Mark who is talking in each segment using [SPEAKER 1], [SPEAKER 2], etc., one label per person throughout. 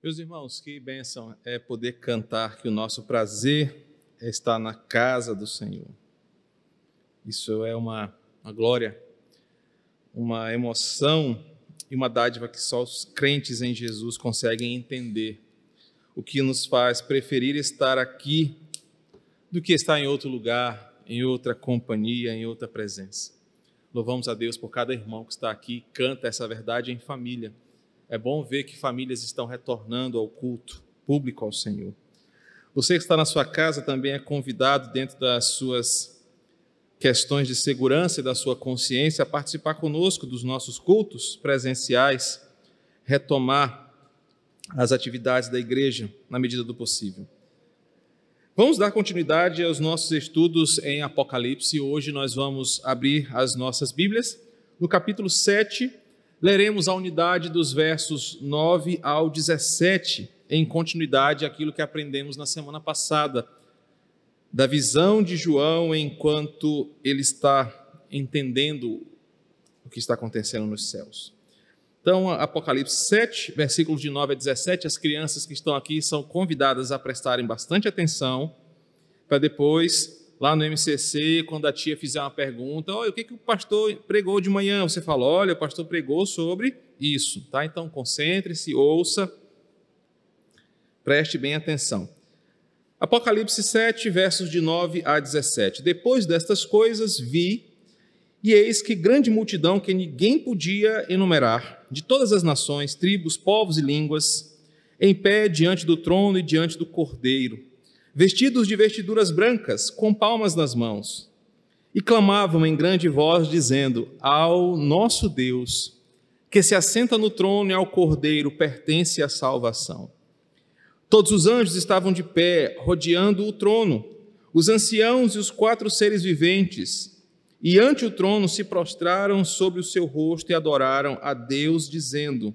[SPEAKER 1] Meus irmãos, que bênção é poder cantar que o nosso prazer é estar na casa do Senhor. Isso é uma, uma glória, uma emoção e uma dádiva que só os crentes em Jesus conseguem entender. O que nos faz preferir estar aqui do que estar em outro lugar, em outra companhia, em outra presença. Louvamos a Deus por cada irmão que está aqui, canta essa verdade em família. É bom ver que famílias estão retornando ao culto público ao Senhor. Você que está na sua casa também é convidado, dentro das suas questões de segurança e da sua consciência, a participar conosco dos nossos cultos presenciais, retomar as atividades da igreja na medida do possível. Vamos dar continuidade aos nossos estudos em Apocalipse. Hoje nós vamos abrir as nossas Bíblias. No capítulo 7, leremos a unidade dos versos 9 ao 17, em continuidade àquilo que aprendemos na semana passada, da visão de João enquanto ele está entendendo o que está acontecendo nos céus. Então, Apocalipse 7, versículos de 9 a 17, as crianças que estão aqui são convidadas a prestarem bastante atenção, para depois, lá no MCC, quando a tia fizer uma pergunta, olha, o que, que o pastor pregou de manhã? Você fala, olha, o pastor pregou sobre isso, tá? Então, concentre-se, ouça, preste bem atenção. Apocalipse 7, versos de 9 a 17. Depois destas coisas, vi e eis que grande multidão que ninguém podia enumerar, de todas as nações, tribos, povos e línguas, em pé diante do trono e diante do cordeiro, vestidos de vestiduras brancas, com palmas nas mãos, e clamavam em grande voz, dizendo: Ao nosso Deus, que se assenta no trono e ao cordeiro, pertence a salvação. Todos os anjos estavam de pé, rodeando o trono, os anciãos e os quatro seres viventes, e ante o trono se prostraram sobre o seu rosto e adoraram a Deus, dizendo: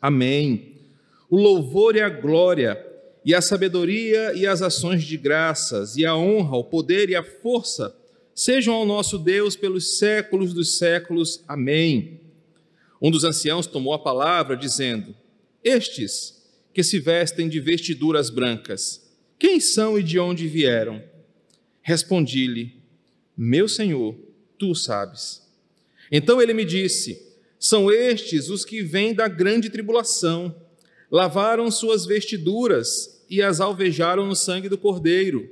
[SPEAKER 1] Amém. O louvor e a glória, e a sabedoria e as ações de graças, e a honra, o poder e a força sejam ao nosso Deus pelos séculos dos séculos. Amém. Um dos anciãos tomou a palavra, dizendo: Estes que se vestem de vestiduras brancas, quem são e de onde vieram? Respondi-lhe: meu Senhor, tu sabes. Então ele me disse: São estes os que vêm da grande tribulação, lavaram suas vestiduras e as alvejaram no sangue do Cordeiro.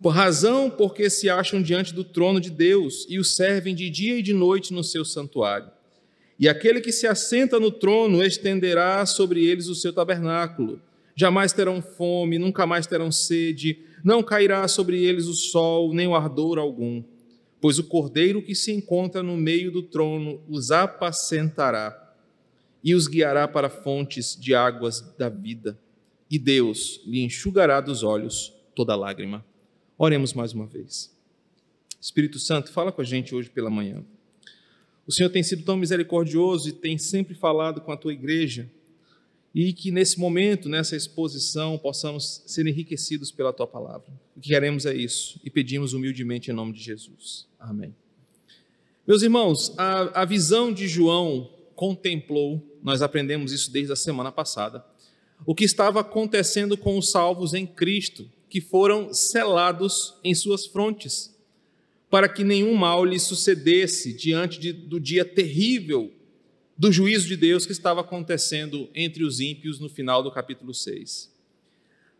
[SPEAKER 1] Por razão porque se acham diante do trono de Deus e o servem de dia e de noite no seu santuário. E aquele que se assenta no trono estenderá sobre eles o seu tabernáculo. Jamais terão fome, nunca mais terão sede não cairá sobre eles o sol, nem o ardor algum, pois o cordeiro que se encontra no meio do trono os apacentará e os guiará para fontes de águas da vida, e Deus lhe enxugará dos olhos toda lágrima. Oremos mais uma vez. Espírito Santo, fala com a gente hoje pela manhã. O Senhor tem sido tão misericordioso e tem sempre falado com a tua igreja e que nesse momento, nessa exposição, possamos ser enriquecidos pela tua palavra. O que queremos é isso e pedimos humildemente em nome de Jesus. Amém. Meus irmãos, a, a visão de João contemplou, nós aprendemos isso desde a semana passada, o que estava acontecendo com os salvos em Cristo, que foram selados em suas frontes, para que nenhum mal lhes sucedesse diante de, do dia terrível do juízo de Deus que estava acontecendo entre os ímpios no final do capítulo 6.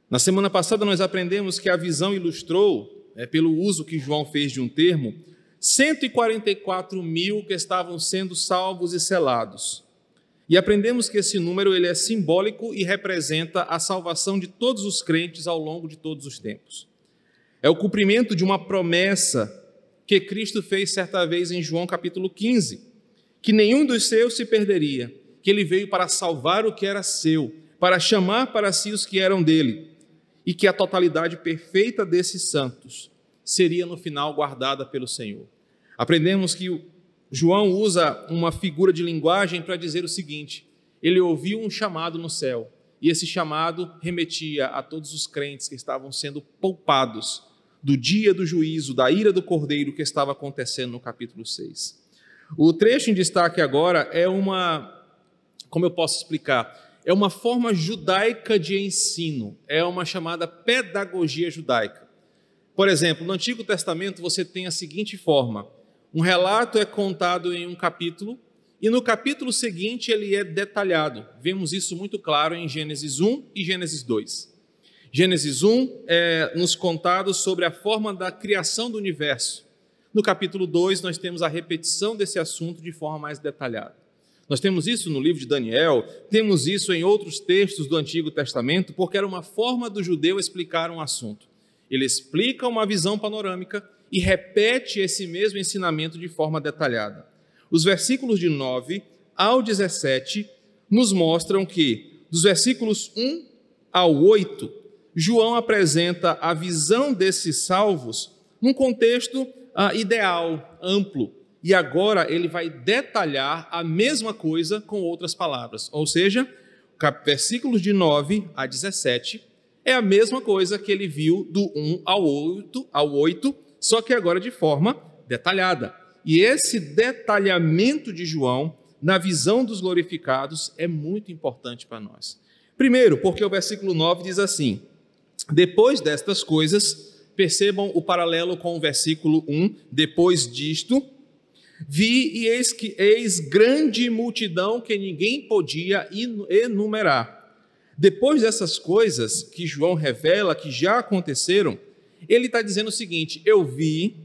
[SPEAKER 1] Na semana passada, nós aprendemos que a visão ilustrou, é, pelo uso que João fez de um termo, 144 mil que estavam sendo salvos e selados. E aprendemos que esse número ele é simbólico e representa a salvação de todos os crentes ao longo de todos os tempos. É o cumprimento de uma promessa que Cristo fez certa vez em João capítulo 15 que nenhum dos seus se perderia, que ele veio para salvar o que era seu, para chamar para si os que eram dele, e que a totalidade perfeita desses santos seria no final guardada pelo Senhor. Aprendemos que João usa uma figura de linguagem para dizer o seguinte: ele ouviu um chamado no céu, e esse chamado remetia a todos os crentes que estavam sendo poupados do dia do juízo, da ira do cordeiro que estava acontecendo no capítulo 6. O trecho em destaque agora é uma, como eu posso explicar? é uma forma judaica de ensino, é uma chamada pedagogia judaica. Por exemplo, no Antigo Testamento você tem a seguinte forma: um relato é contado em um capítulo e no capítulo seguinte ele é detalhado. Vemos isso muito claro em Gênesis 1 e Gênesis 2. Gênesis 1 é nos contado sobre a forma da criação do universo. No capítulo 2 nós temos a repetição desse assunto de forma mais detalhada. Nós temos isso no livro de Daniel, temos isso em outros textos do Antigo Testamento, porque era uma forma do judeu explicar um assunto. Ele explica uma visão panorâmica e repete esse mesmo ensinamento de forma detalhada. Os versículos de 9 ao 17 nos mostram que, dos versículos 1 ao 8, João apresenta a visão desses salvos num contexto ah, ideal, amplo, e agora ele vai detalhar a mesma coisa com outras palavras. Ou seja, versículos de 9 a 17 é a mesma coisa que ele viu do 1 ao 8, ao 8 só que agora de forma detalhada. E esse detalhamento de João na visão dos glorificados é muito importante para nós. Primeiro, porque o versículo 9 diz assim: Depois destas coisas, percebam o paralelo com o versículo 1, depois disto, Vi e eis que eis grande multidão que ninguém podia enumerar. Depois dessas coisas que João revela que já aconteceram, ele está dizendo o seguinte: Eu vi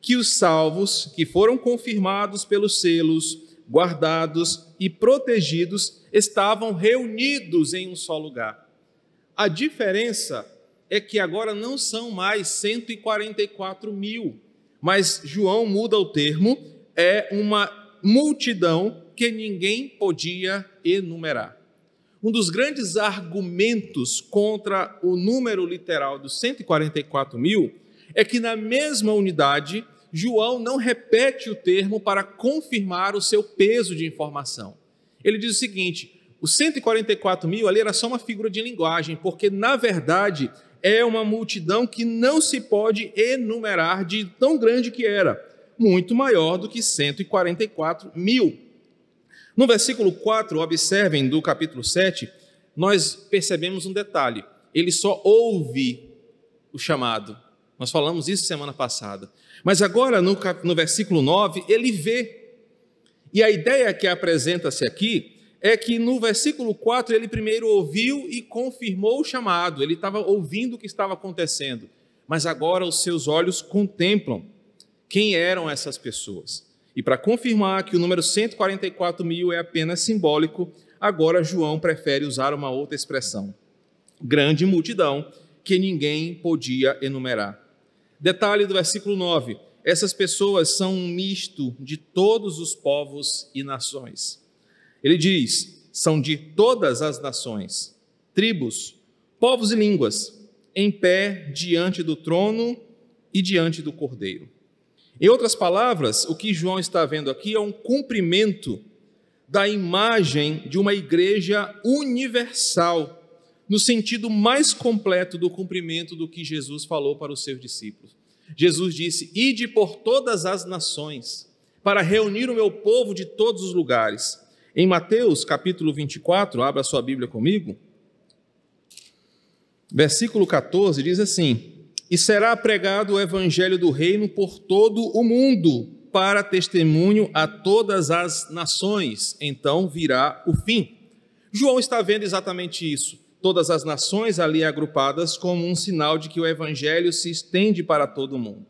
[SPEAKER 1] que os salvos que foram confirmados pelos selos, guardados e protegidos estavam reunidos em um só lugar. A diferença é que agora não são mais 144 mil, mas João muda o termo é uma multidão que ninguém podia enumerar. Um dos grandes argumentos contra o número literal dos 144 mil é que, na mesma unidade, João não repete o termo para confirmar o seu peso de informação. Ele diz o seguinte: os 144 mil ali era só uma figura de linguagem, porque, na verdade, é uma multidão que não se pode enumerar de tão grande que era muito maior do que 144 mil. No versículo 4, observem do capítulo 7, nós percebemos um detalhe: ele só ouve o chamado. Nós falamos isso semana passada. Mas agora, no, no versículo 9, ele vê. E a ideia que apresenta-se aqui é que no versículo 4 ele primeiro ouviu e confirmou o chamado, ele estava ouvindo o que estava acontecendo, mas agora os seus olhos contemplam quem eram essas pessoas. E para confirmar que o número 144 mil é apenas simbólico, agora João prefere usar uma outra expressão: grande multidão que ninguém podia enumerar. Detalhe do versículo 9: essas pessoas são um misto de todos os povos e nações. Ele diz: são de todas as nações, tribos, povos e línguas, em pé diante do trono e diante do cordeiro. Em outras palavras, o que João está vendo aqui é um cumprimento da imagem de uma igreja universal, no sentido mais completo do cumprimento do que Jesus falou para os seus discípulos. Jesus disse: Ide por todas as nações, para reunir o meu povo de todos os lugares. Em Mateus capítulo 24, abra sua Bíblia comigo, versículo 14 diz assim: e será pregado o evangelho do reino por todo o mundo, para testemunho a todas as nações. Então virá o fim. João está vendo exatamente isso. Todas as nações ali agrupadas como um sinal de que o evangelho se estende para todo o mundo.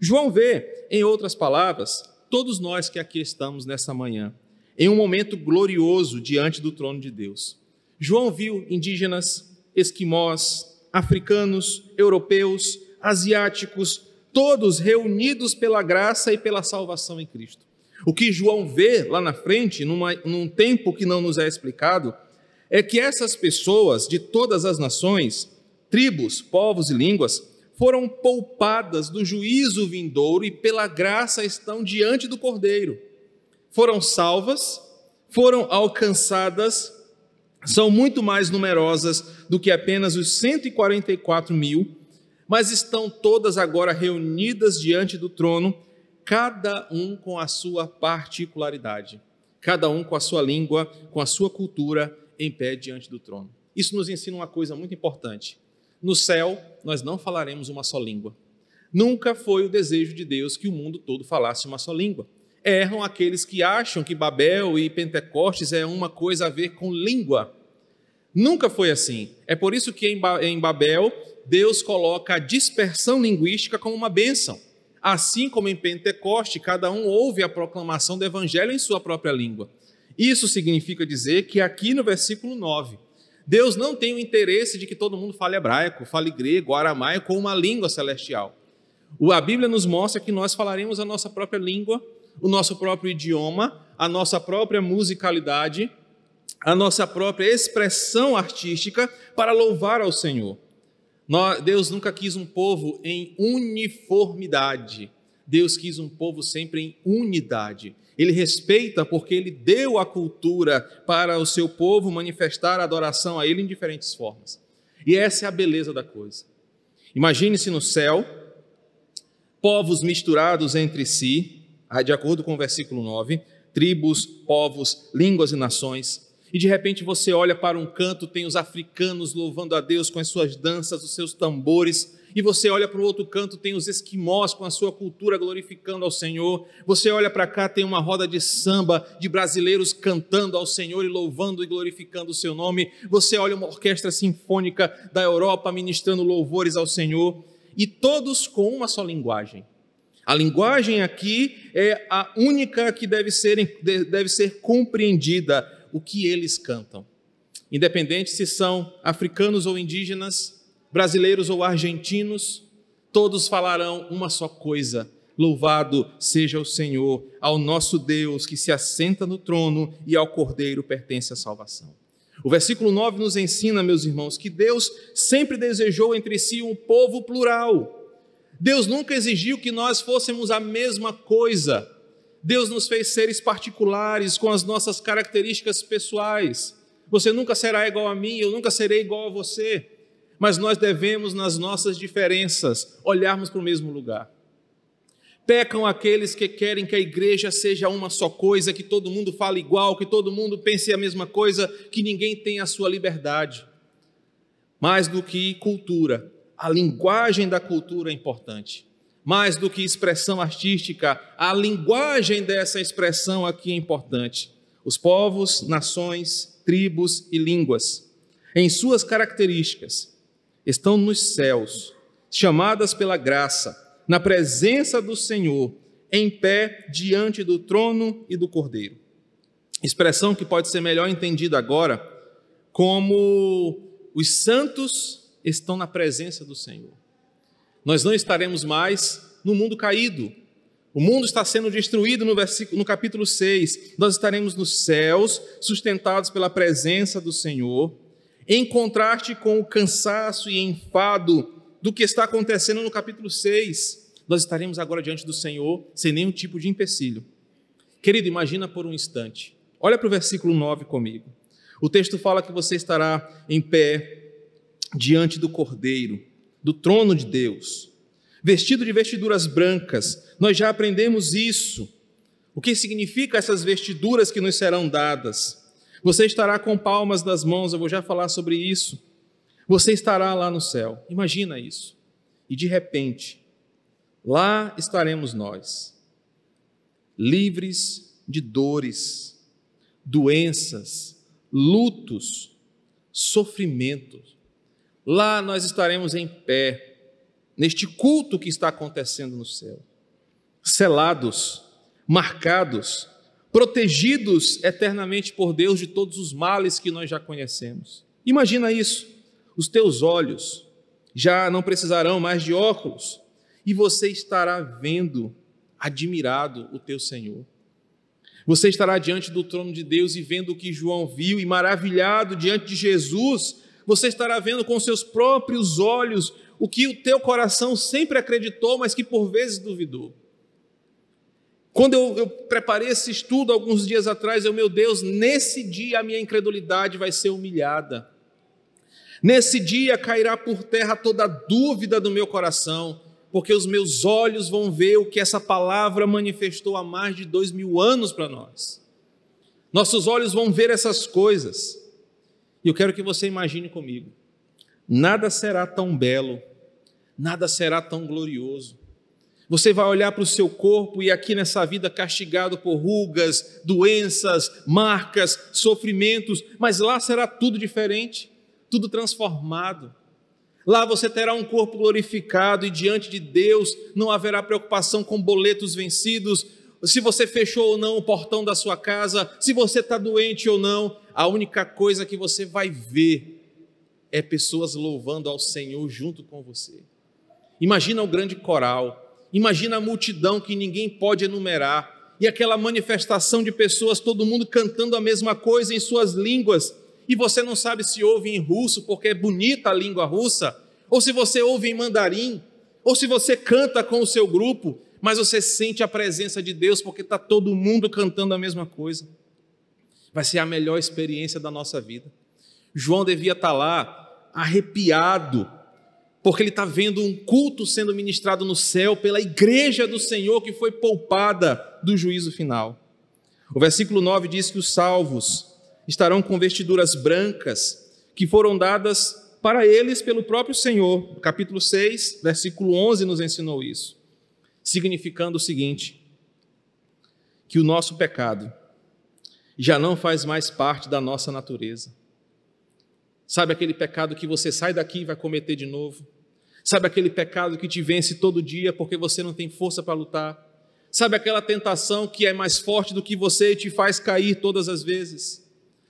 [SPEAKER 1] João vê, em outras palavras, todos nós que aqui estamos nessa manhã, em um momento glorioso diante do trono de Deus. João viu indígenas, esquimós, africanos, europeus, asiáticos, todos reunidos pela graça e pela salvação em Cristo. O que João vê lá na frente, numa, num tempo que não nos é explicado, é que essas pessoas de todas as nações, tribos, povos e línguas, foram poupadas do juízo vindouro e pela graça estão diante do Cordeiro. Foram salvas, foram alcançadas, são muito mais numerosas do que apenas os 144 mil mas estão todas agora reunidas diante do trono, cada um com a sua particularidade, cada um com a sua língua, com a sua cultura, em pé diante do trono. Isso nos ensina uma coisa muito importante. No céu, nós não falaremos uma só língua. Nunca foi o desejo de Deus que o mundo todo falasse uma só língua. Erram aqueles que acham que Babel e Pentecostes é uma coisa a ver com língua. Nunca foi assim. É por isso que em Babel Deus coloca a dispersão linguística como uma bênção. Assim como em Pentecoste, cada um ouve a proclamação do evangelho em sua própria língua. Isso significa dizer que aqui no versículo 9, Deus não tem o interesse de que todo mundo fale hebraico, fale grego, aramaico ou uma língua celestial. A Bíblia nos mostra que nós falaremos a nossa própria língua, o nosso próprio idioma, a nossa própria musicalidade, a nossa própria expressão artística para louvar ao Senhor. Deus nunca quis um povo em uniformidade. Deus quis um povo sempre em unidade. Ele respeita porque ele deu a cultura para o seu povo manifestar a adoração a ele em diferentes formas. E essa é a beleza da coisa. Imagine-se no céu, povos misturados entre si, de acordo com o versículo 9, tribos, povos, línguas e nações, e de repente você olha para um canto, tem os africanos louvando a Deus com as suas danças, os seus tambores, e você olha para o outro canto, tem os esquimós com a sua cultura glorificando ao Senhor. Você olha para cá, tem uma roda de samba de brasileiros cantando ao Senhor e louvando e glorificando o seu nome. Você olha uma orquestra sinfônica da Europa ministrando louvores ao Senhor, e todos com uma só linguagem. A linguagem aqui é a única que deve ser, deve ser compreendida o que eles cantam. Independente se são africanos ou indígenas, brasileiros ou argentinos, todos falarão uma só coisa: Louvado seja o Senhor, ao nosso Deus que se assenta no trono e ao Cordeiro pertence a salvação. O versículo 9 nos ensina, meus irmãos, que Deus sempre desejou entre si um povo plural. Deus nunca exigiu que nós fôssemos a mesma coisa. Deus nos fez seres particulares com as nossas características pessoais. Você nunca será igual a mim, eu nunca serei igual a você. Mas nós devemos, nas nossas diferenças, olharmos para o mesmo lugar. Pecam aqueles que querem que a igreja seja uma só coisa, que todo mundo fale igual, que todo mundo pense a mesma coisa, que ninguém tenha a sua liberdade. Mais do que cultura, a linguagem da cultura é importante mais do que expressão artística, a linguagem dessa expressão aqui é importante. Os povos, nações, tribos e línguas, em suas características, estão nos céus, chamadas pela graça, na presença do Senhor, em pé diante do trono e do Cordeiro. Expressão que pode ser melhor entendida agora como os santos estão na presença do Senhor. Nós não estaremos mais no mundo caído. O mundo está sendo destruído no, versículo, no capítulo 6. Nós estaremos nos céus, sustentados pela presença do Senhor, em contraste com o cansaço e enfado do que está acontecendo no capítulo 6. Nós estaremos agora diante do Senhor sem nenhum tipo de empecilho. Querido, imagina por um instante. Olha para o versículo 9 comigo. O texto fala que você estará em pé diante do Cordeiro do trono de Deus, vestido de vestiduras brancas. Nós já aprendemos isso. O que significa essas vestiduras que nos serão dadas? Você estará com palmas das mãos, eu vou já falar sobre isso. Você estará lá no céu. Imagina isso. E de repente, lá estaremos nós, livres de dores, doenças, lutos, sofrimentos Lá nós estaremos em pé, neste culto que está acontecendo no céu, selados, marcados, protegidos eternamente por Deus de todos os males que nós já conhecemos. Imagina isso. Os teus olhos já não precisarão mais de óculos e você estará vendo, admirado, o teu Senhor. Você estará diante do trono de Deus e vendo o que João viu e maravilhado diante de Jesus você estará vendo com seus próprios olhos o que o teu coração sempre acreditou, mas que por vezes duvidou. Quando eu, eu, preparei esse estudo alguns dias atrás, eu, meu Deus, nesse dia a minha incredulidade vai ser humilhada. Nesse dia cairá por terra toda dúvida do meu coração, porque os meus olhos vão ver o que essa palavra manifestou há mais de dois mil anos para nós. Nossos olhos vão ver essas coisas. E eu quero que você imagine comigo: nada será tão belo, nada será tão glorioso. Você vai olhar para o seu corpo e aqui nessa vida castigado por rugas, doenças, marcas, sofrimentos, mas lá será tudo diferente, tudo transformado. Lá você terá um corpo glorificado e diante de Deus não haverá preocupação com boletos vencidos, se você fechou ou não o portão da sua casa, se você está doente ou não. A única coisa que você vai ver é pessoas louvando ao Senhor junto com você. Imagina o grande coral, imagina a multidão que ninguém pode enumerar, e aquela manifestação de pessoas, todo mundo cantando a mesma coisa em suas línguas e você não sabe se ouve em russo porque é bonita a língua russa, ou se você ouve em mandarim, ou se você canta com o seu grupo, mas você sente a presença de Deus porque está todo mundo cantando a mesma coisa. Vai ser a melhor experiência da nossa vida. João devia estar tá lá arrepiado, porque ele está vendo um culto sendo ministrado no céu pela igreja do Senhor que foi poupada do juízo final. O versículo 9 diz que os salvos estarão com vestiduras brancas que foram dadas para eles pelo próprio Senhor. capítulo 6, versículo 11 nos ensinou isso, significando o seguinte: que o nosso pecado já não faz mais parte da nossa natureza. Sabe aquele pecado que você sai daqui e vai cometer de novo? Sabe aquele pecado que te vence todo dia porque você não tem força para lutar? Sabe aquela tentação que é mais forte do que você e te faz cair todas as vezes?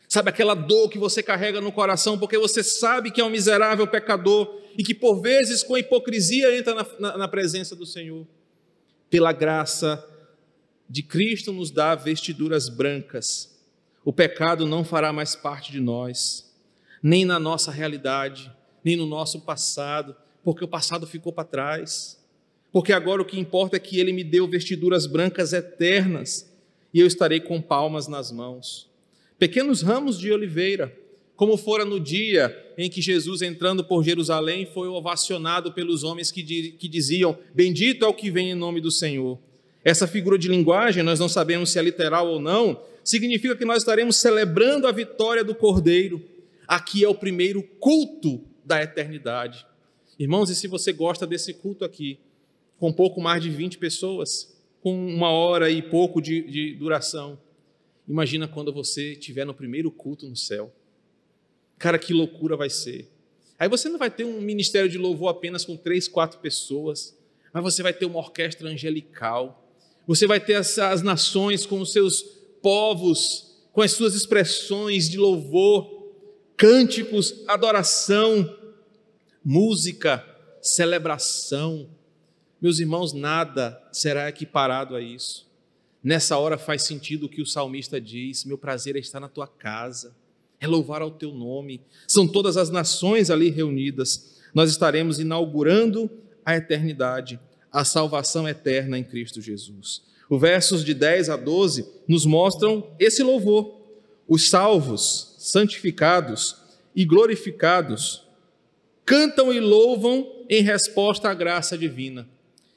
[SPEAKER 1] Sabe aquela dor que você carrega no coração porque você sabe que é um miserável pecador e que por vezes com hipocrisia entra na, na, na presença do Senhor. Pela graça de Cristo nos dá vestiduras brancas. O pecado não fará mais parte de nós, nem na nossa realidade, nem no nosso passado, porque o passado ficou para trás. Porque agora o que importa é que Ele me deu vestiduras brancas eternas e eu estarei com palmas nas mãos pequenos ramos de oliveira, como fora no dia em que Jesus, entrando por Jerusalém, foi ovacionado pelos homens que, diziam: Bendito é o que vem em nome do Senhor. Essa figura de linguagem, nós não sabemos se é literal ou não, significa que nós estaremos celebrando a vitória do Cordeiro. Aqui é o primeiro culto da eternidade. Irmãos, e se você gosta desse culto aqui, com pouco mais de 20 pessoas, com uma hora e pouco de, de duração, Imagina quando você estiver no primeiro culto no céu. Cara, que loucura vai ser. Aí você não vai ter um ministério de louvor apenas com três, quatro pessoas, mas você vai ter uma orquestra angelical. Você vai ter as, nações com os seus povos, com as suas expressões de louvor, cânticos, adoração, música, celebração. Meus irmãos, nada será equiparado a isso. Nessa hora faz sentido o que o salmista diz: Meu prazer é estar na tua casa, é louvar ao teu nome. São todas as nações ali reunidas. Nós estaremos inaugurando a eternidade, a salvação eterna em Cristo Jesus. Os versos de 10 a 12 nos mostram esse louvor. Os salvos, santificados e glorificados cantam e louvam em resposta à graça divina.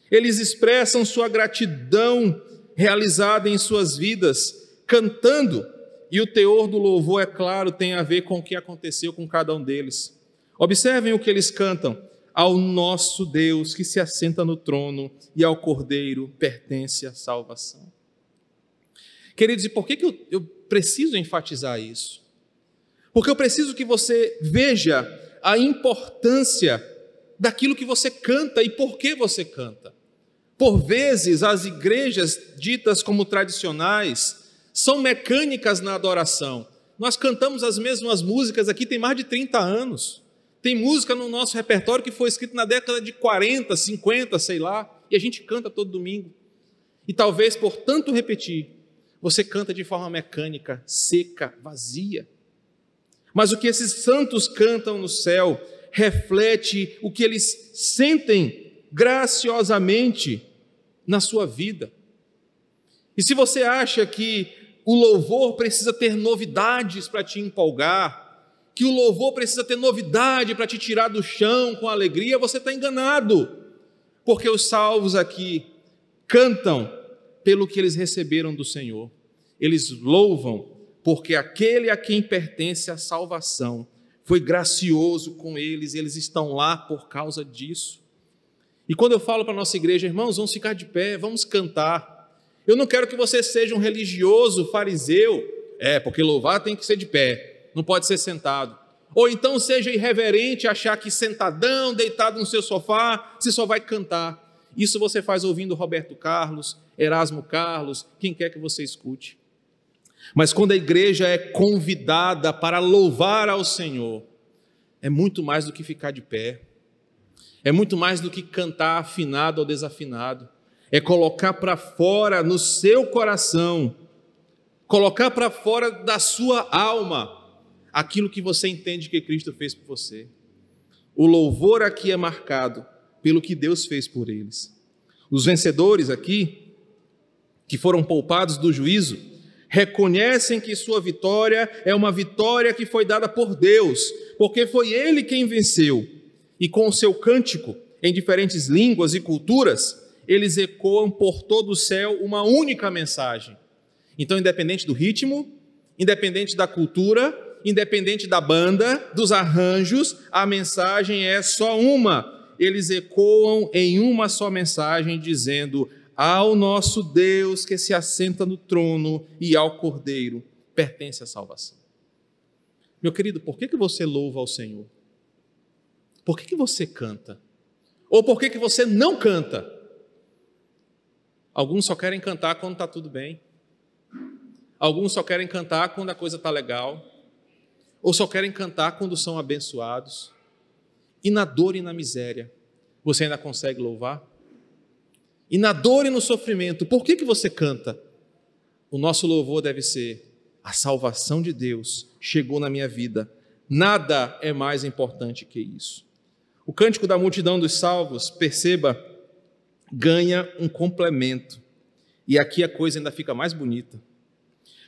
[SPEAKER 1] Eles expressam sua gratidão realizada em suas vidas, cantando, e o teor do louvor, é claro, tem a ver com o que aconteceu com cada um deles. Observem o que eles cantam. Ao nosso Deus que se assenta no trono e ao Cordeiro pertence a salvação. Queridos, e por que, que eu, eu preciso enfatizar isso? Porque eu preciso que você veja a importância daquilo que você canta e por que você canta. Por vezes, as igrejas ditas como tradicionais são mecânicas na adoração. Nós cantamos as mesmas músicas aqui tem mais de 30 anos. Tem música no nosso repertório que foi escrita na década de 40, 50, sei lá, e a gente canta todo domingo. E talvez por tanto repetir, você canta de forma mecânica, seca, vazia. Mas o que esses santos cantam no céu reflete o que eles sentem graciosamente na sua vida. E se você acha que o louvor precisa ter novidades para te empolgar, que o louvor precisa ter novidade para te tirar do chão com alegria, você está enganado, porque os salvos aqui cantam pelo que eles receberam do Senhor, eles louvam porque aquele a quem pertence a salvação foi gracioso com eles, eles estão lá por causa disso. E quando eu falo para a nossa igreja, irmãos, vamos ficar de pé, vamos cantar. Eu não quero que você seja um religioso fariseu, é, porque louvar tem que ser de pé, não pode ser sentado. Ou então seja irreverente, achar que sentadão, deitado no seu sofá, você só vai cantar. Isso você faz ouvindo Roberto Carlos, Erasmo Carlos, quem quer que você escute. Mas quando a igreja é convidada para louvar ao Senhor, é muito mais do que ficar de pé, é muito mais do que cantar afinado ou desafinado, é colocar para fora no seu coração, colocar para fora da sua alma aquilo que você entende que Cristo fez por você. O louvor aqui é marcado pelo que Deus fez por eles. Os vencedores aqui, que foram poupados do juízo, reconhecem que sua vitória é uma vitória que foi dada por Deus, porque foi Ele quem venceu. E com o seu cântico, em diferentes línguas e culturas, eles ecoam por todo o céu uma única mensagem. Então, independente do ritmo, independente da cultura, independente da banda, dos arranjos, a mensagem é só uma. Eles ecoam em uma só mensagem, dizendo: ao nosso Deus que se assenta no trono e ao Cordeiro pertence a salvação. Meu querido, por que, que você louva ao Senhor? Por que, que você canta? Ou por que, que você não canta? Alguns só querem cantar quando está tudo bem. Alguns só querem cantar quando a coisa está legal. Ou só querem cantar quando são abençoados. E na dor e na miséria, você ainda consegue louvar? E na dor e no sofrimento, por que, que você canta? O nosso louvor deve ser: a salvação de Deus chegou na minha vida. Nada é mais importante que isso. O cântico da multidão dos salvos, perceba, ganha um complemento. E aqui a coisa ainda fica mais bonita.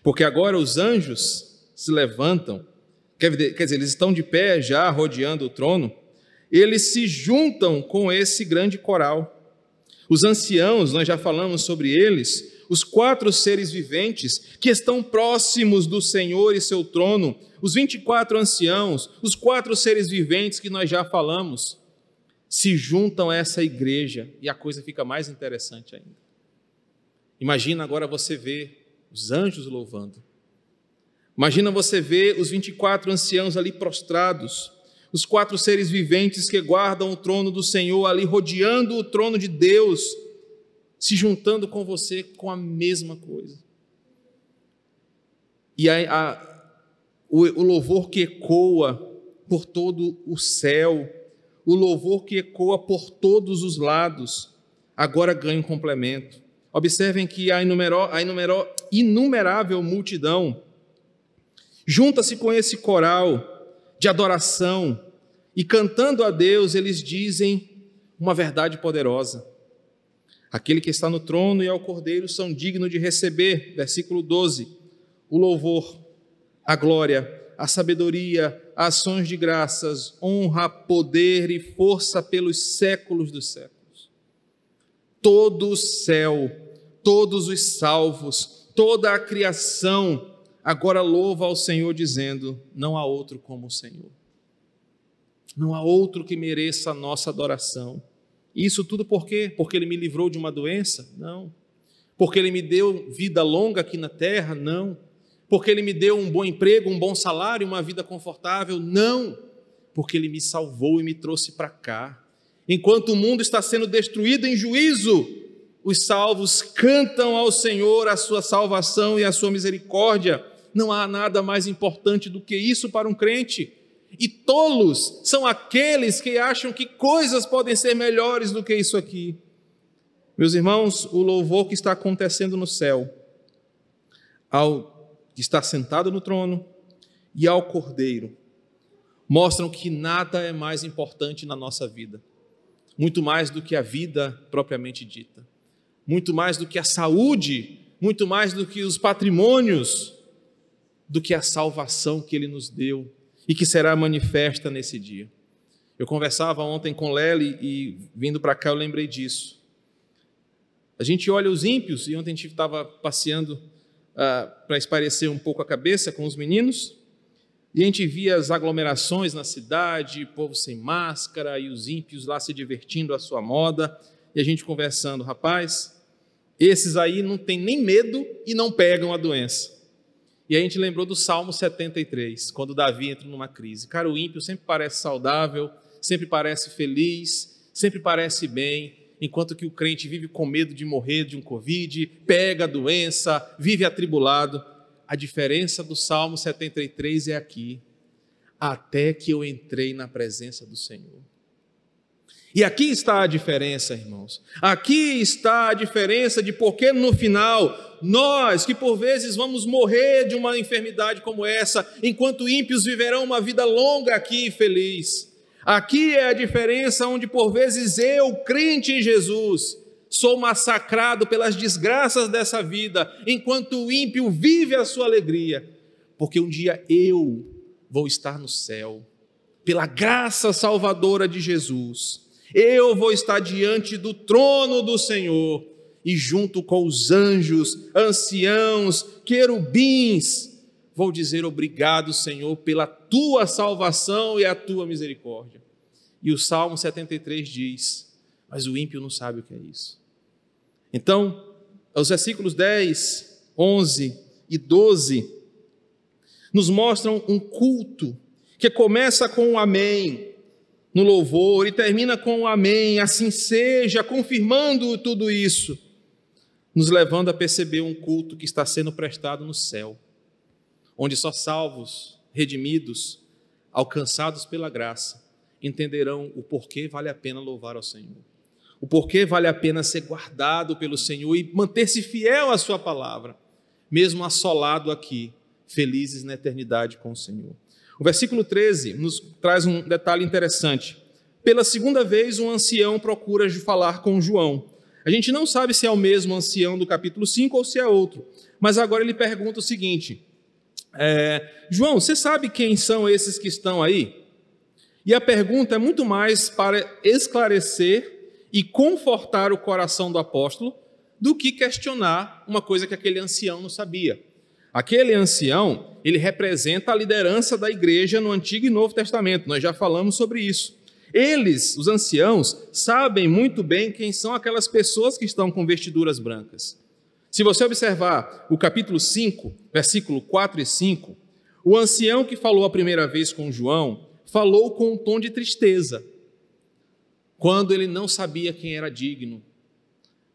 [SPEAKER 1] Porque agora os anjos se levantam, quer dizer, eles estão de pé já rodeando o trono, eles se juntam com esse grande coral os anciãos, nós já falamos sobre eles, os quatro seres viventes que estão próximos do Senhor e seu trono, os 24 anciãos, os quatro seres viventes que nós já falamos, se juntam a essa igreja e a coisa fica mais interessante ainda. Imagina agora você ver os anjos louvando. Imagina você ver os 24 anciãos ali prostrados, os quatro seres viventes que guardam o trono do Senhor ali, rodeando o trono de Deus, se juntando com você com a mesma coisa. E a, a, o, o louvor que ecoa por todo o céu, o louvor que ecoa por todos os lados, agora ganha um complemento. Observem que a, inumero, a inumero, inumerável multidão junta-se com esse coral de adoração, e cantando a Deus, eles dizem uma verdade poderosa. Aquele que está no trono e ao cordeiro são dignos de receber, versículo 12, o louvor, a glória, a sabedoria, ações de graças, honra, poder e força pelos séculos dos séculos. Todo o céu, todos os salvos, toda a criação agora louva ao Senhor, dizendo: Não há outro como o Senhor. Não há outro que mereça a nossa adoração. Isso tudo por quê? Porque Ele me livrou de uma doença? Não. Porque Ele me deu vida longa aqui na terra? Não. Porque Ele me deu um bom emprego, um bom salário, uma vida confortável? Não. Porque Ele me salvou e me trouxe para cá. Enquanto o mundo está sendo destruído em juízo, os salvos cantam ao Senhor a sua salvação e a sua misericórdia. Não há nada mais importante do que isso para um crente. E tolos são aqueles que acham que coisas podem ser melhores do que isso aqui. Meus irmãos, o louvor que está acontecendo no céu, ao que está sentado no trono e ao Cordeiro, mostram que nada é mais importante na nossa vida, muito mais do que a vida propriamente dita, muito mais do que a saúde, muito mais do que os patrimônios, do que a salvação que Ele nos deu e que será manifesta nesse dia. Eu conversava ontem com Lely e vindo para cá eu lembrei disso. A gente olha os ímpios, e ontem a gente estava passeando uh, para esparecer um pouco a cabeça com os meninos, e a gente via as aglomerações na cidade, povo sem máscara e os ímpios lá se divertindo à sua moda, e a gente conversando, rapaz, esses aí não tem nem medo e não pegam a doença. E a gente lembrou do Salmo 73, quando Davi entra numa crise. Cara, o ímpio sempre parece saudável, sempre parece feliz, sempre parece bem, enquanto que o crente vive com medo de morrer de um Covid, pega a doença, vive atribulado. A diferença do Salmo 73 é aqui. Até que eu entrei na presença do Senhor. E aqui está a diferença, irmãos. Aqui está a diferença de porque no final, nós que por vezes vamos morrer de uma enfermidade como essa, enquanto ímpios viverão uma vida longa aqui e feliz. Aqui é a diferença onde por vezes eu, crente em Jesus, sou massacrado pelas desgraças dessa vida, enquanto o ímpio vive a sua alegria, porque um dia eu vou estar no céu, pela graça salvadora de Jesus eu vou estar diante do trono do Senhor e, junto com os anjos, anciãos, querubins, vou dizer obrigado, Senhor, pela tua salvação e a tua misericórdia. E o Salmo 73 diz: Mas o ímpio não sabe o que é isso. Então, os versículos 10, 11 e 12 nos mostram um culto que começa com um amém, no louvor e termina com um amém, assim seja, confirmando tudo isso, nos levando a perceber um culto que está sendo prestado no céu, onde só salvos, redimidos, alcançados pela graça, entenderão o porquê vale a pena louvar ao Senhor. O porquê vale a pena ser guardado pelo Senhor e manter-se fiel à Sua palavra, mesmo assolado aqui, felizes na eternidade com o Senhor. O versículo 13 nos traz um detalhe interessante. Pela segunda vez, um ancião procura falar com João. A gente não sabe se é o mesmo ancião do capítulo 5 ou se é outro, mas agora ele pergunta o seguinte: é, João, você sabe quem são esses que estão aí? E a pergunta é muito mais para esclarecer e confortar o coração do apóstolo do que questionar uma coisa que aquele ancião não sabia. Aquele ancião, ele representa a liderança da igreja no Antigo e Novo Testamento, nós já falamos sobre isso. Eles, os anciãos, sabem muito bem quem são aquelas pessoas que estão com vestiduras brancas. Se você observar o capítulo 5, versículo 4 e 5, o ancião que falou a primeira vez com João falou com um tom de tristeza, quando ele não sabia quem era digno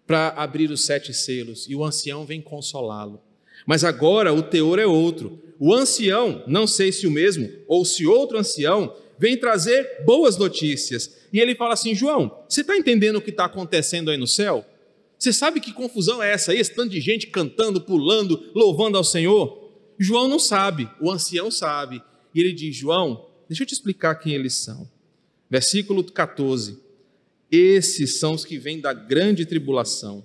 [SPEAKER 1] para abrir os sete selos, e o ancião vem consolá-lo. Mas agora o teor é outro. O ancião, não sei se o mesmo ou se outro ancião, vem trazer boas notícias. E ele fala assim: João, você está entendendo o que está acontecendo aí no céu? Você sabe que confusão é essa aí? Esse tanto de gente cantando, pulando, louvando ao Senhor? João não sabe, o ancião sabe. E ele diz: João, deixa eu te explicar quem eles são. Versículo 14: Esses são os que vêm da grande tribulação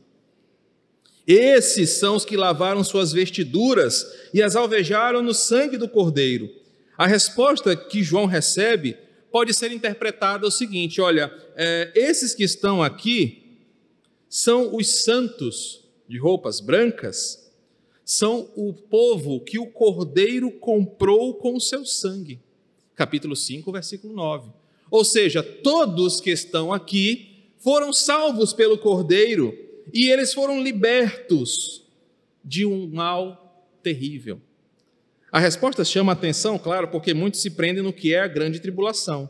[SPEAKER 1] esses são os que lavaram suas vestiduras e as alvejaram no sangue do Cordeiro. A resposta que João recebe pode ser interpretada o seguinte: olha, é, esses que estão aqui são os santos de roupas brancas, são o povo que o Cordeiro comprou com o seu sangue. Capítulo 5, versículo 9. Ou seja, todos que estão aqui foram salvos pelo Cordeiro e eles foram libertos de um mal terrível. A resposta chama atenção, claro, porque muitos se prendem no que é a grande tribulação.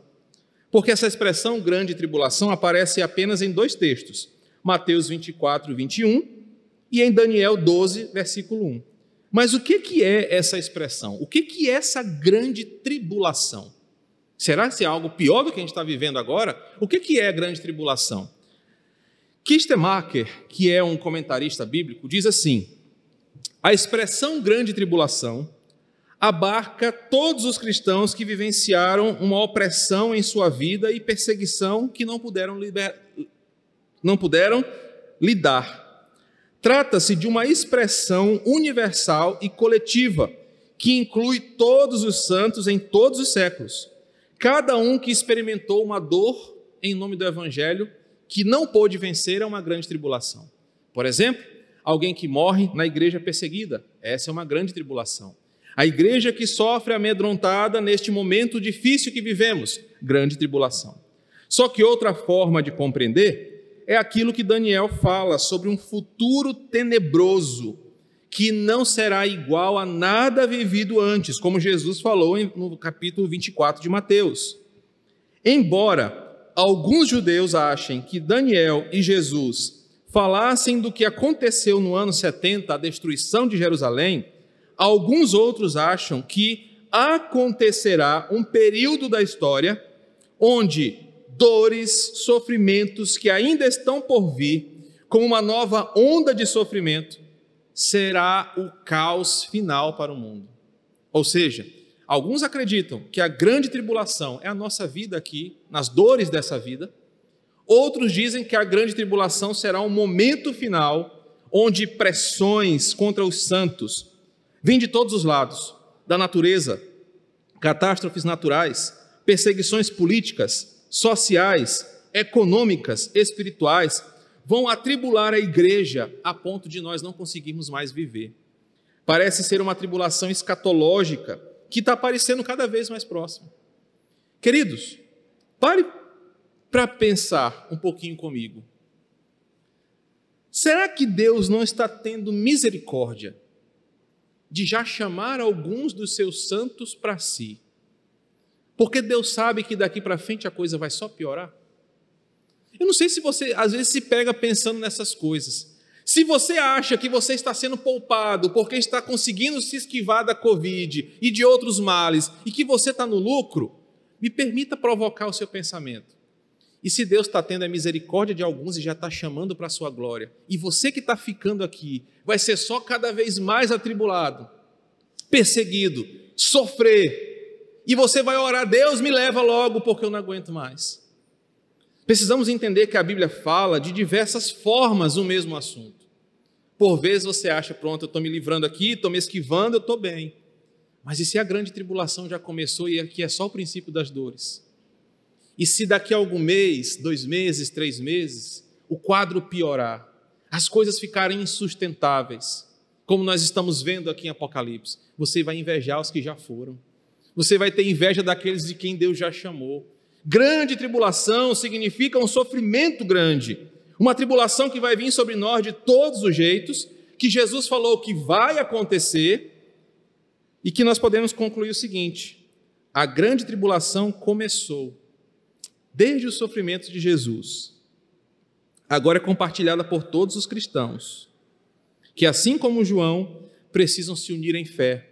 [SPEAKER 1] Porque essa expressão grande tribulação aparece apenas em dois textos, Mateus 24, 21 e em Daniel 12, versículo 1. Mas o que, que é essa expressão? O que, que é essa grande tribulação? Será que é algo pior do que a gente está vivendo agora? O que, que é a grande tribulação? Kistemacher, que é um comentarista bíblico, diz assim: a expressão grande tribulação abarca todos os cristãos que vivenciaram uma opressão em sua vida e perseguição que não puderam, liber... não puderam lidar. Trata-se de uma expressão universal e coletiva que inclui todos os santos em todos os séculos. Cada um que experimentou uma dor em nome do Evangelho que não pôde vencer é uma grande tribulação. Por exemplo, alguém que morre na igreja perseguida, Essa é uma grande tribulação. A igreja que sofre amedrontada neste momento difícil que vivemos, grande tribulação. Só que outra forma de compreender é aquilo que Daniel fala sobre um futuro tenebroso que não será igual a nada vivido antes, como Jesus falou no capítulo 24 de Mateus. Embora alguns judeus achem que Daniel e Jesus falassem do que aconteceu no ano 70, a destruição de Jerusalém, Alguns outros acham que acontecerá um período da história onde dores, sofrimentos que ainda estão por vir, como uma nova onda de sofrimento, será o caos final para o mundo. Ou seja, alguns acreditam que a grande tribulação é a nossa vida aqui, nas dores dessa vida. Outros dizem que a grande tribulação será um momento final onde pressões contra os santos, Vem de todos os lados, da natureza, catástrofes naturais, perseguições políticas, sociais, econômicas, espirituais, vão atribular a igreja a ponto de nós não conseguirmos mais viver. Parece ser uma tribulação escatológica que está aparecendo cada vez mais próxima. Queridos, pare para pensar um pouquinho comigo. Será que Deus não está tendo misericórdia de já chamar alguns dos seus santos para si. Porque Deus sabe que daqui para frente a coisa vai só piorar. Eu não sei se você às vezes se pega pensando nessas coisas. Se você acha que você está sendo poupado porque está conseguindo se esquivar da Covid e de outros males e que você está no lucro, me permita provocar o seu pensamento. E se Deus está tendo a misericórdia de alguns e já está chamando para a sua glória, e você que está ficando aqui vai ser só cada vez mais atribulado, perseguido, sofrer, e você vai orar, Deus me leva logo porque eu não aguento mais. Precisamos entender que a Bíblia fala de diversas formas o mesmo assunto. Por vezes você acha, pronto, eu estou me livrando aqui, estou me esquivando, eu estou bem. Mas e se a grande tribulação já começou e aqui é só o princípio das dores? E se daqui a algum mês, dois meses, três meses, o quadro piorar, as coisas ficarem insustentáveis, como nós estamos vendo aqui em Apocalipse, você vai invejar os que já foram. Você vai ter inveja daqueles de quem Deus já chamou. Grande tribulação significa um sofrimento grande, uma tribulação que vai vir sobre nós de todos os jeitos, que Jesus falou que vai acontecer e que nós podemos concluir o seguinte: a grande tribulação começou desde os sofrimentos de Jesus, agora é compartilhada por todos os cristãos, que assim como João, precisam se unir em fé,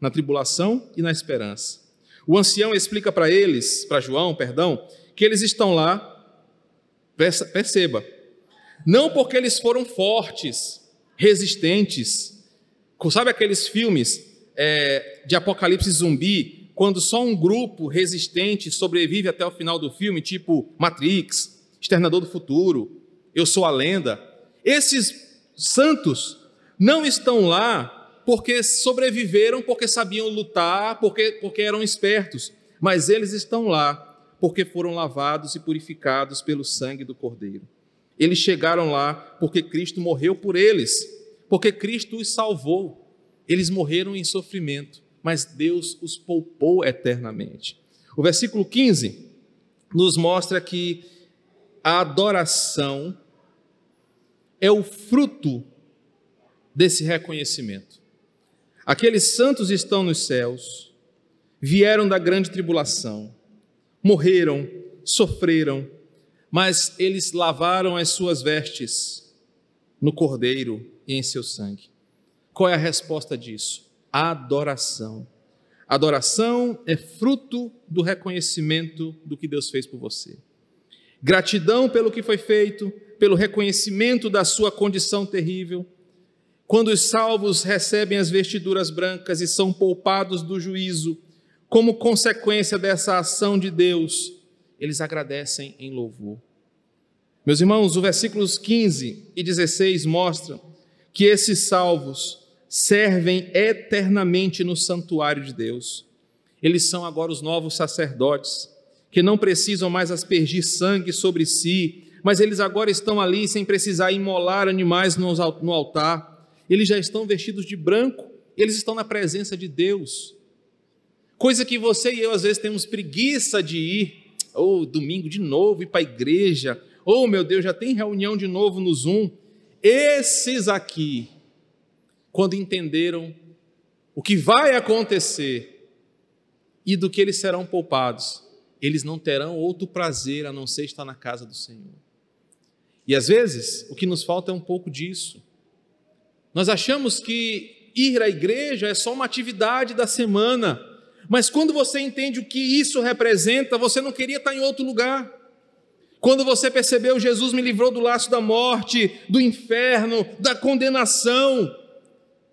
[SPEAKER 1] na tribulação e na esperança. O ancião explica para eles, para João, perdão, que eles estão lá, perceba, não porque eles foram fortes, resistentes, sabe aqueles filmes é, de apocalipse zumbi quando só um grupo resistente sobrevive até o final do filme, tipo Matrix, Externador do Futuro, Eu Sou a Lenda. Esses santos não estão lá porque sobreviveram, porque sabiam lutar, porque, porque eram espertos, mas eles estão lá porque foram lavados e purificados pelo sangue do Cordeiro. Eles chegaram lá porque Cristo morreu por eles, porque Cristo os salvou. Eles morreram em sofrimento mas Deus os poupou eternamente. O versículo 15 nos mostra que a adoração é o fruto desse reconhecimento. Aqueles santos estão nos céus, vieram da grande tribulação, morreram, sofreram, mas eles lavaram as suas vestes no cordeiro e em seu sangue. Qual é a resposta disso? adoração. Adoração é fruto do reconhecimento do que Deus fez por você. Gratidão pelo que foi feito, pelo reconhecimento da sua condição terrível. Quando os salvos recebem as vestiduras brancas e são poupados do juízo, como consequência dessa ação de Deus, eles agradecem em louvor. Meus irmãos, os versículos 15 e 16 mostram que esses salvos servem eternamente no santuário de Deus. Eles são agora os novos sacerdotes, que não precisam mais aspergir sangue sobre si, mas eles agora estão ali sem precisar imolar animais no altar. Eles já estão vestidos de branco, eles estão na presença de Deus. Coisa que você e eu às vezes temos preguiça de ir, ou oh, domingo de novo, ir para a igreja, ou oh, meu Deus, já tem reunião de novo no Zoom. Esses aqui, quando entenderam o que vai acontecer e do que eles serão poupados, eles não terão outro prazer a não ser estar na casa do Senhor. E às vezes, o que nos falta é um pouco disso. Nós achamos que ir à igreja é só uma atividade da semana, mas quando você entende o que isso representa, você não queria estar em outro lugar. Quando você percebeu, Jesus me livrou do laço da morte, do inferno, da condenação.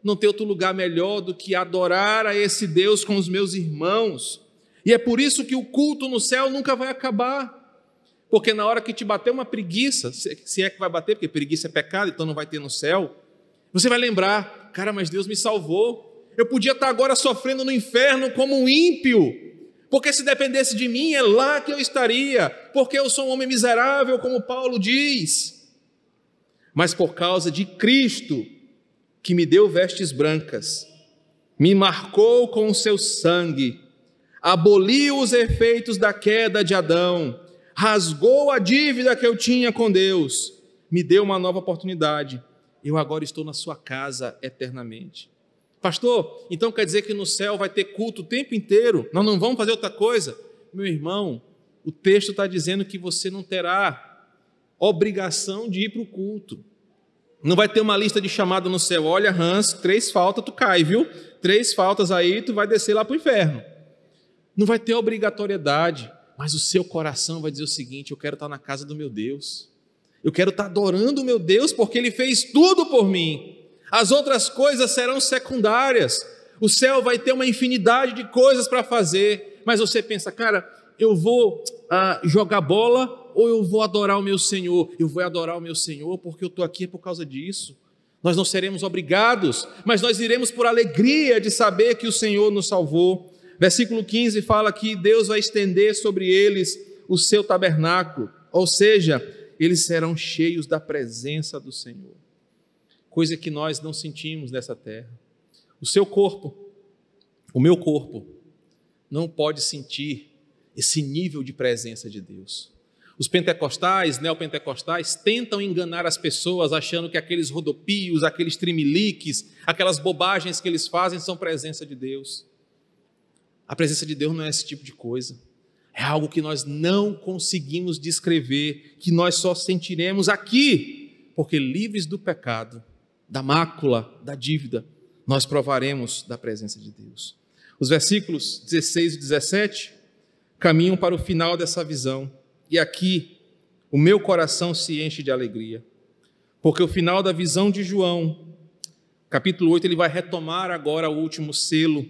[SPEAKER 1] Não tem outro lugar melhor do que adorar a esse Deus com os meus irmãos. E é por isso que o culto no céu nunca vai acabar. Porque na hora que te bater uma preguiça, se é que vai bater, porque preguiça é pecado, então não vai ter no céu, você vai lembrar: cara, mas Deus me salvou. Eu podia estar agora sofrendo no inferno como um ímpio, porque se dependesse de mim, é lá que eu estaria, porque eu sou um homem miserável, como Paulo diz. Mas por causa de Cristo, que me deu vestes brancas, me marcou com o seu sangue, aboliu os efeitos da queda de Adão, rasgou a dívida que eu tinha com Deus, me deu uma nova oportunidade. Eu agora estou na sua casa eternamente. Pastor, então quer dizer que no céu vai ter culto o tempo inteiro? Nós não vamos fazer outra coisa? Meu irmão, o texto está dizendo que você não terá obrigação de ir para o culto. Não vai ter uma lista de chamada no céu. Olha, Hans, três faltas, tu cai, viu? Três faltas aí, tu vai descer lá para o inferno. Não vai ter obrigatoriedade, mas o seu coração vai dizer o seguinte: eu quero estar na casa do meu Deus. Eu quero estar adorando o meu Deus porque Ele fez tudo por mim. As outras coisas serão secundárias. O céu vai ter uma infinidade de coisas para fazer, mas você pensa, cara, eu vou ah, jogar bola ou eu vou adorar o meu Senhor? Eu vou adorar o meu Senhor porque eu estou aqui por causa disso. Nós não seremos obrigados, mas nós iremos por alegria de saber que o Senhor nos salvou. Versículo 15 fala que Deus vai estender sobre eles o seu tabernáculo, ou seja, eles serão cheios da presença do Senhor coisa que nós não sentimos nessa terra. O seu corpo, o meu corpo, não pode sentir esse nível de presença de Deus. Os pentecostais, neopentecostais, tentam enganar as pessoas achando que aqueles rodopios, aqueles trimiliques, aquelas bobagens que eles fazem são presença de Deus. A presença de Deus não é esse tipo de coisa. É algo que nós não conseguimos descrever, que nós só sentiremos aqui, porque livres do pecado, da mácula, da dívida, nós provaremos da presença de Deus. Os versículos 16 e 17 caminham para o final dessa visão, e aqui o meu coração se enche de alegria, porque o final da visão de João, capítulo 8, ele vai retomar agora o último selo.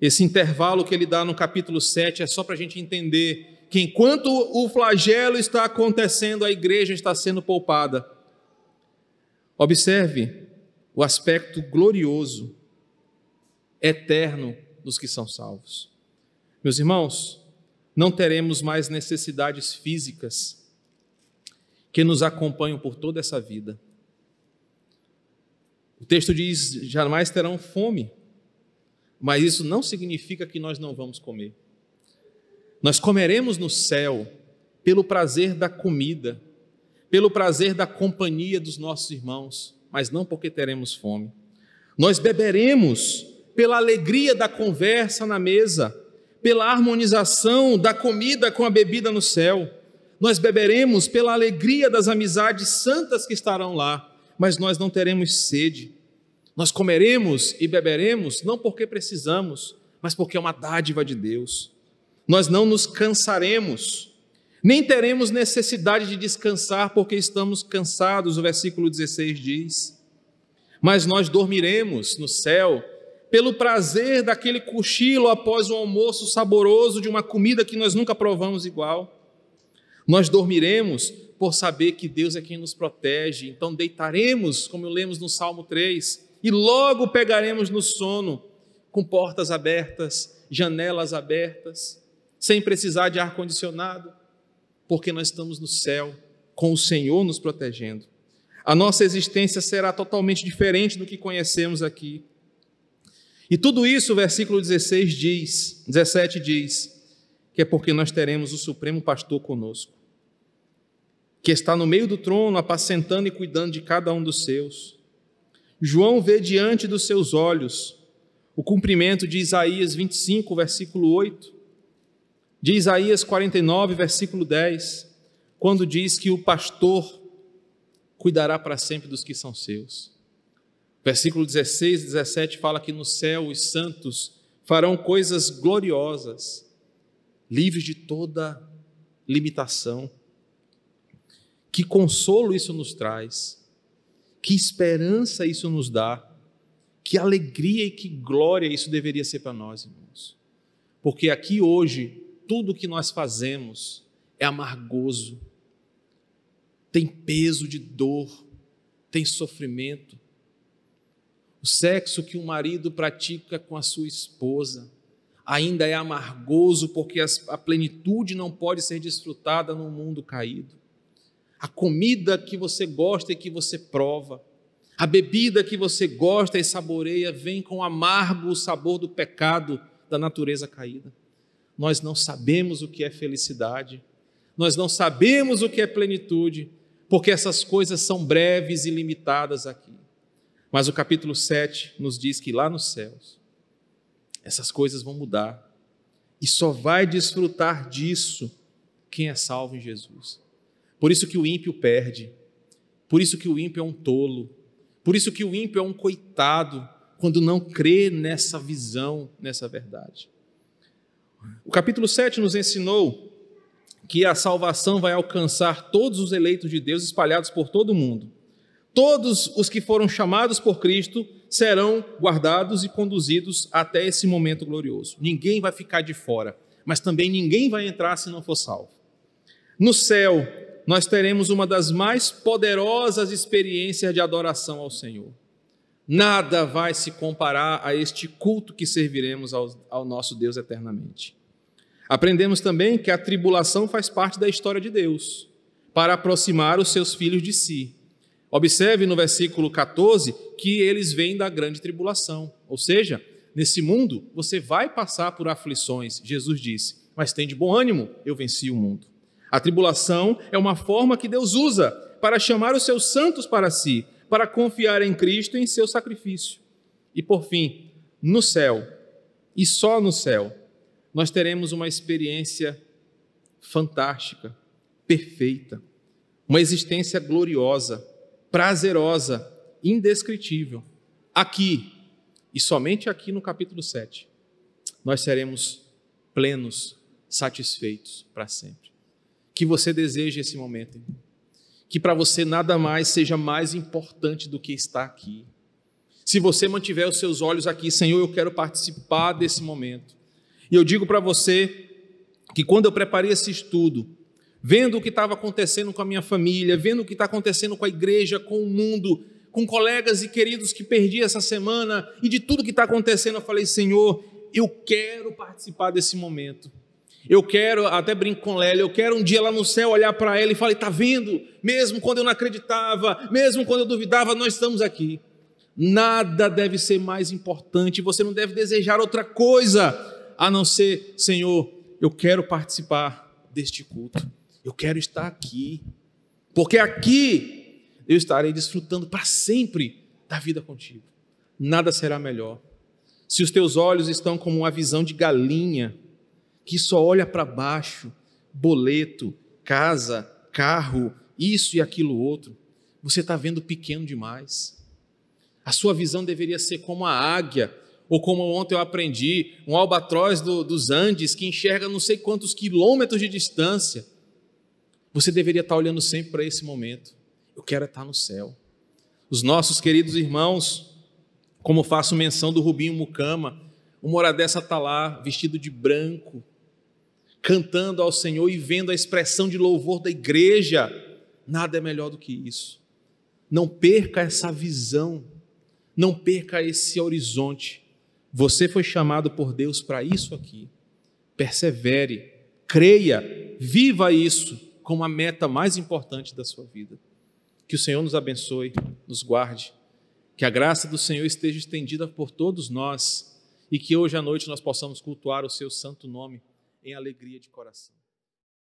[SPEAKER 1] Esse intervalo que ele dá no capítulo 7 é só para a gente entender que enquanto o flagelo está acontecendo, a igreja está sendo poupada. Observe o aspecto glorioso, eterno dos que são salvos. Meus irmãos, não teremos mais necessidades físicas que nos acompanham por toda essa vida. O texto diz: jamais terão fome, mas isso não significa que nós não vamos comer. Nós comeremos no céu pelo prazer da comida, pelo prazer da companhia dos nossos irmãos mas não porque teremos fome. Nós beberemos pela alegria da conversa na mesa, pela harmonização da comida com a bebida no céu. Nós beberemos pela alegria das amizades santas que estarão lá, mas nós não teremos sede. Nós comeremos e beberemos não porque precisamos, mas porque é uma dádiva de Deus. Nós não nos cansaremos, nem teremos necessidade de descansar porque estamos cansados, o versículo 16 diz. Mas nós dormiremos no céu pelo prazer daquele cochilo após um almoço saboroso de uma comida que nós nunca provamos igual. Nós dormiremos por saber que Deus é quem nos protege, então deitaremos, como lemos no Salmo 3, e logo pegaremos no sono, com portas abertas, janelas abertas, sem precisar de ar-condicionado porque nós estamos no céu, com o Senhor nos protegendo. A nossa existência será totalmente diferente do que conhecemos aqui. E tudo isso, o versículo 16 diz, 17 diz, que é porque nós teremos o Supremo Pastor conosco, que está no meio do trono, apacentando e cuidando de cada um dos seus. João vê diante dos seus olhos o cumprimento de Isaías 25, versículo 8, de Isaías 49, versículo 10, quando diz que o pastor cuidará para sempre dos que são seus. Versículo 16 e 17 fala que no céu os santos farão coisas gloriosas, livres de toda limitação. Que consolo isso nos traz, que esperança isso nos dá, que alegria e que glória isso deveria ser para nós, irmãos. Porque aqui hoje, tudo que nós fazemos é amargoso, tem peso de dor, tem sofrimento. O sexo que o marido pratica com a sua esposa ainda é amargoso porque a plenitude não pode ser desfrutada no mundo caído. A comida que você gosta e que você prova, a bebida que você gosta e saboreia vem com amargo o sabor do pecado da natureza caída. Nós não sabemos o que é felicidade, nós não sabemos o que é plenitude, porque essas coisas são breves e limitadas aqui. Mas o capítulo 7 nos diz que lá nos céus, essas coisas vão mudar. E só vai desfrutar disso quem é salvo em Jesus. Por isso que o ímpio perde. Por isso que o ímpio é um tolo. Por isso que o ímpio é um coitado quando não crê nessa visão, nessa verdade. O capítulo 7 nos ensinou que a salvação vai alcançar todos os eleitos de Deus espalhados por todo o mundo. Todos os que foram chamados por Cristo serão guardados e conduzidos até esse momento glorioso. Ninguém vai ficar de fora, mas também ninguém vai entrar se não for salvo. No céu, nós teremos uma das mais poderosas experiências de adoração ao Senhor. Nada vai se comparar a este culto que serviremos ao, ao nosso Deus eternamente. Aprendemos também que a tribulação faz parte da história de Deus, para aproximar os seus filhos de si. Observe no versículo 14 que eles vêm da grande tribulação, ou seja, nesse mundo você vai passar por aflições, Jesus disse, mas tem de bom ânimo, eu venci o mundo. A tribulação é uma forma que Deus usa para chamar os seus santos para si, para confiar em Cristo e em seu sacrifício. E por fim, no céu, e só no céu, nós teremos uma experiência fantástica, perfeita, uma existência gloriosa, prazerosa, indescritível. Aqui, e somente aqui no capítulo 7, nós seremos plenos, satisfeitos para sempre. Que você deseje esse momento, que para você nada mais seja mais importante do que estar aqui. Se você mantiver os seus olhos aqui, Senhor, eu quero participar desse momento. E eu digo para você que quando eu preparei esse estudo, vendo o que estava acontecendo com a minha família, vendo o que está acontecendo com a igreja, com o mundo, com colegas e queridos que perdi essa semana e de tudo que está acontecendo, eu falei: Senhor, eu quero participar desse momento. Eu quero, até brinco com Lélia, eu quero um dia lá no céu olhar para ela e falar: está vendo? Mesmo quando eu não acreditava, mesmo quando eu duvidava, nós estamos aqui. Nada deve ser mais importante, você não deve desejar outra coisa a não ser, Senhor, eu quero participar deste culto, eu quero estar aqui, porque aqui eu estarei desfrutando para sempre da vida contigo. Nada será melhor. Se os teus olhos estão como uma visão de galinha, que só olha para baixo, boleto, casa, carro, isso e aquilo outro, você está vendo pequeno demais. A sua visão deveria ser como a águia ou como ontem eu aprendi, um albatroz do, dos Andes que enxerga não sei quantos quilômetros de distância. Você deveria estar olhando sempre para esse momento. Eu quero estar no céu. Os nossos queridos irmãos, como faço menção do Rubinho Mucama, uma hora dessa está lá, vestido de branco, cantando ao Senhor e vendo a expressão de louvor da igreja. Nada é melhor do que isso. Não perca essa visão, não perca esse horizonte. Você foi chamado por Deus para isso aqui. Persevere, creia, viva isso como a meta mais importante da sua vida. Que o Senhor nos abençoe, nos guarde, que a graça do Senhor esteja estendida por todos nós e que hoje à noite nós possamos cultuar o seu santo nome em alegria de coração.